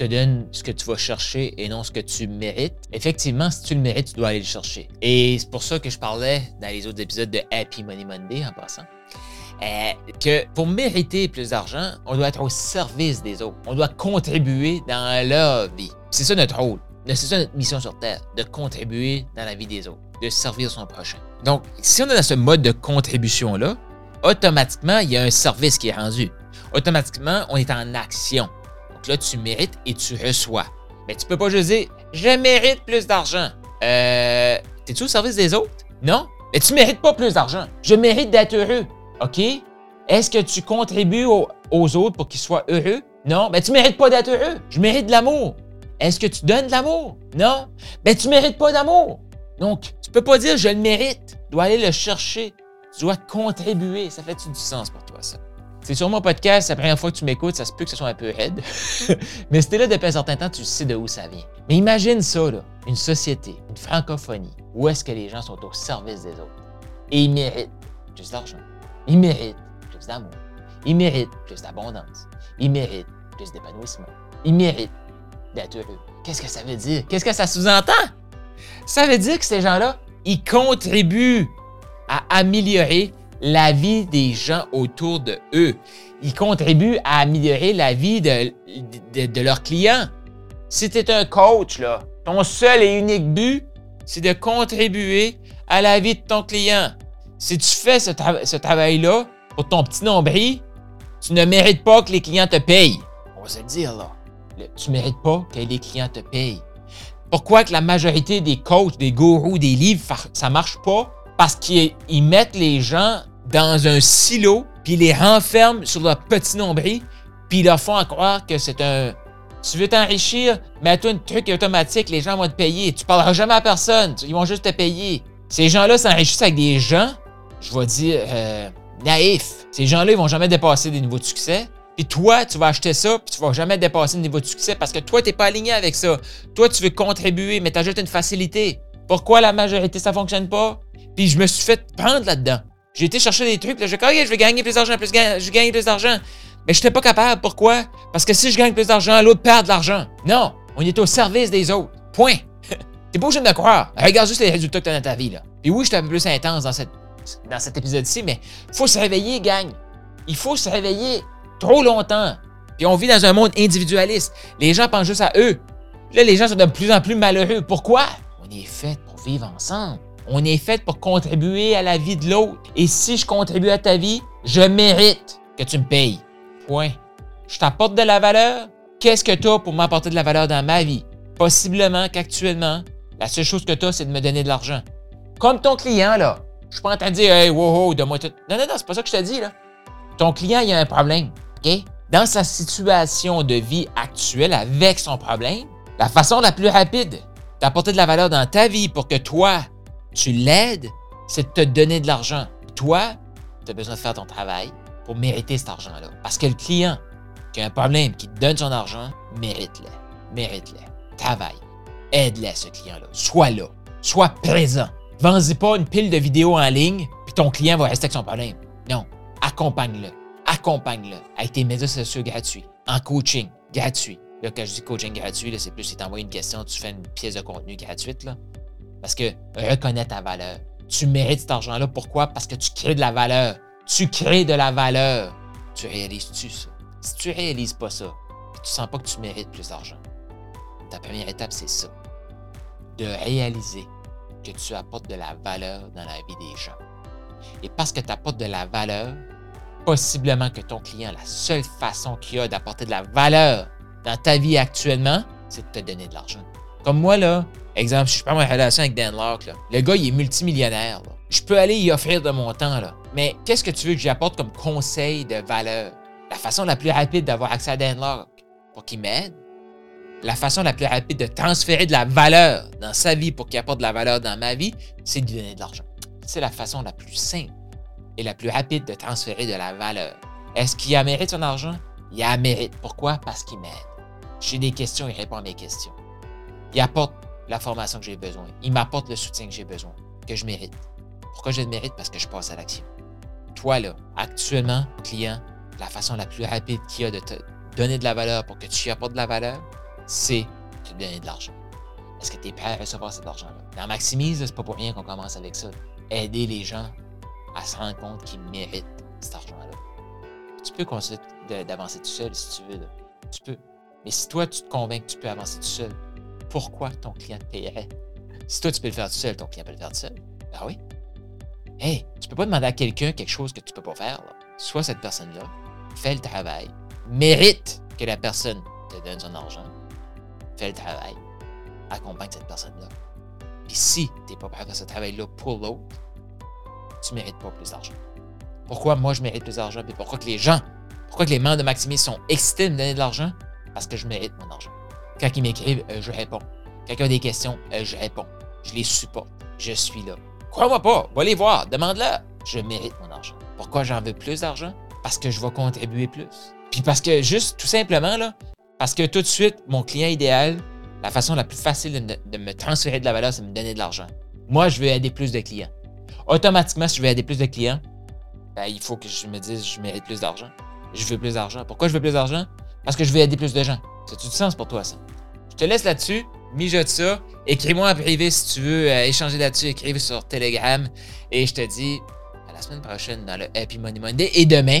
te donne ce que tu vas chercher et non ce que tu mérites. Effectivement, si tu le mérites, tu dois aller le chercher. Et c'est pour ça que je parlais dans les autres épisodes de Happy Money Monday en passant. Euh, que pour mériter plus d'argent, on doit être au service des autres. On doit contribuer dans leur vie. C'est ça notre rôle. C'est ça notre mission sur Terre, de contribuer dans la vie des autres, de servir son prochain. Donc, si on est dans ce mode de contribution-là, automatiquement, il y a un service qui est rendu. Automatiquement, on est en action. Donc là, tu mérites et tu reçois. Mais tu peux pas juste dire Je mérite plus d'argent. Euh. T'es-tu au service des autres? Non? Mais tu mérites pas plus d'argent. Je mérite d'être heureux. OK? Est-ce que tu contribues aux, autres pour qu'ils soient heureux? Non? Mais tu mérites pas d'être heureux. Je mérite de l'amour. Est-ce que tu donnes de l'amour? Non? Mais tu mérites pas d'amour. Donc, tu peux pas dire je le mérite. Tu dois aller le chercher. Tu dois contribuer. Ça fait-tu du sens pour toi, ça? C'est sur mon podcast, la première fois que tu m'écoutes, ça se peut que ce soit un peu raide. Mais si t'es là depuis un certain temps, tu sais de où ça vient. Mais imagine ça, là, une société, une francophonie, où est-ce que les gens sont au service des autres? Et ils méritent plus d'argent. Ils méritent plus d'amour. Ils méritent plus d'abondance. Ils méritent plus d'épanouissement. Ils méritent d'être heureux. Qu'est-ce que ça veut dire? Qu'est-ce que ça sous-entend? Ça veut dire que ces gens-là, ils contribuent à améliorer la vie des gens autour de eux. Ils contribuent à améliorer la vie de, leurs clients. Si tu es un coach, ton seul et unique but, c'est de contribuer à la vie de ton client. Si tu fais ce, travail-là pour ton petit nombril, tu ne mérites pas que les clients te payent. On va se dire, là. Tu ne mérites pas que les clients te payent. Pourquoi que la majorité des coachs, des gourous, des livres, ça ne marche pas? Parce qu'ils mettent les gens dans un silo, puis ils les renferment sur leur petit nombril, puis ils leur font croire que c'est un. Tu veux t'enrichir, mets-toi un truc automatique, les gens vont te payer. Tu parleras jamais à personne, ils vont juste te payer. Ces gens-là s'enrichissent avec des gens, je vais dire, euh, naïfs. Ces gens-là, ils vont jamais dépasser des niveaux de succès. Puis toi, tu vas acheter ça, puis tu vas jamais dépasser le niveau de succès parce que toi, tu n'es pas aligné avec ça. Toi, tu veux contribuer, mais tu ajoutes une facilité. Pourquoi la majorité, ça fonctionne pas? Puis je me suis fait prendre là-dedans. J'ai été chercher des trucs, là, je vais, je vais gagner plus d'argent, plus je vais gagner plus d'argent. Mais je n'étais pas capable. Pourquoi? Parce que si je gagne plus d'argent, l'autre perd de l'argent. Non, on est au service des autres. Point. T'es pas obligé de croire. Regarde juste les résultats que tu as dans ta vie. Là. Puis oui, je suis un peu plus intense dans, cette, dans cet épisode-ci, mais faut se réveiller, gang. Il faut se réveiller trop longtemps. Puis on vit dans un monde individualiste. Les gens pensent juste à eux. Là, les gens sont de plus en plus malheureux. Pourquoi? On est fait pour vivre ensemble. On est fait pour contribuer à la vie de l'autre. Et si je contribue à ta vie, je mérite que tu me payes. Point. Je t'apporte de la valeur. Qu'est-ce que tu as pour m'apporter de la valeur dans ma vie? Possiblement qu'actuellement, la seule chose que tu as, c'est de me donner de l'argent. Comme ton client, là. Je suis pas en train de dire, hey, wow, wow, donne-moi tout. Non, non, non, c'est pas ça que je te dis, là. Ton client, il a un problème. OK? Dans sa situation de vie actuelle avec son problème, la façon la plus rapide d'apporter de la valeur dans ta vie pour que toi, tu l'aides, c'est de te donner de l'argent. Toi, tu as besoin de faire ton travail pour mériter cet argent-là. Parce que le client qui a un problème, qui te donne son argent, mérite-le. Mérite-le. Travaille. Aide-le, ce client-là. Sois là. Sois présent. Vends-y pas une pile de vidéos en ligne, puis ton client va rester avec son problème. Non. Accompagne-le. Accompagne-le avec tes médias sociaux gratuits, en coaching gratuit. Là, quand je dis coaching gratuit, c'est plus si tu une question, tu fais une pièce de contenu gratuite. Parce que reconnais ta valeur. Tu mérites cet argent-là. Pourquoi? Parce que tu crées de la valeur. Tu crées de la valeur. Tu réalises-tu ça? Si tu réalises pas ça, tu sens pas que tu mérites plus d'argent, ta première étape, c'est ça. de réaliser que tu apportes de la valeur dans la vie des gens. Et parce que tu apportes de la valeur, possiblement que ton client, la seule façon qu'il a d'apporter de la valeur dans ta vie actuellement, c'est de te donner de l'argent. Comme moi, là, exemple, je suis pas en relation avec Dan Locke, le gars, il est multimillionnaire. Je peux aller y offrir de mon temps, mais qu'est-ce que tu veux que j'apporte comme conseil de valeur? La façon la plus rapide d'avoir accès à Dan Locke pour qu'il m'aide, la façon la plus rapide de transférer de la valeur dans sa vie pour qu'il apporte de la valeur dans ma vie, c'est de lui donner de l'argent. C'est la façon la plus simple et la plus rapide de transférer de la valeur. Est-ce qu'il a mérite son argent? Il a mérite. Pourquoi? Parce qu'il m'aide. J'ai des questions, il répond à mes questions. Il apporte la formation que j'ai besoin. Il m'apporte le soutien que j'ai besoin, que je mérite. Pourquoi je le mérite? Parce que je passe à l'action. Toi, là, actuellement, client, la façon la plus rapide qu'il y a de te donner de la valeur pour que tu apportes de la valeur, c'est de te donner de l'argent. Est-ce que tu es prêt à recevoir cet argent-là? Dans Maximise, c'est pas pour rien qu'on commence avec ça. Aider les gens à se rendre compte qu'ils méritent cet argent-là. Tu peux continuer d'avancer tout seul si tu veux. Tu peux. Mais si toi, tu te convaincs que tu peux avancer tout seul, pourquoi ton client te paierait? Si toi, tu peux le faire tout seul, ton client peut le faire tout seul. Ben oui. Hey, tu peux pas demander à quelqu'un quelque chose que tu peux pas faire. Soit cette personne-là fait le travail, mérite que la personne te donne son argent, fait le travail, accompagne cette personne-là. Puis si tu n'es pas prêt à faire ce travail-là pour l'autre, tu mérites pas plus d'argent. Pourquoi moi je mérite plus d'argent? Puis pourquoi que les gens, pourquoi que les membres de Maximis sont excités de me donner de l'argent? Parce que je mérite mon argent. Quand ils m'écrivent, euh, je réponds. Quand ils ont des questions, euh, je réponds. Je les supporte. Je suis là. Crois-moi pas, va les voir, demande-le. Je mérite mon argent. Pourquoi j'en veux plus d'argent? Parce que je vais contribuer plus. Puis parce que juste, tout simplement, parce que tout de suite, mon client idéal, la façon la plus facile de, me transférer de la valeur, c'est de me donner de l'argent. Moi, je veux aider plus de clients. Automatiquement, si je veux aider plus de clients, ben, il faut que je me dise je mérite plus d'argent. Je veux plus d'argent. Pourquoi je veux plus d'argent? Parce que je veux aider plus de gens. Ça a du sens pour toi, ça? Je te laisse là-dessus. Mijote ça. Écris-moi en privé si tu veux euh, échanger là-dessus. Écrive sur Telegram. Et je te dis à la semaine prochaine dans le Happy Money Monday. Et demain,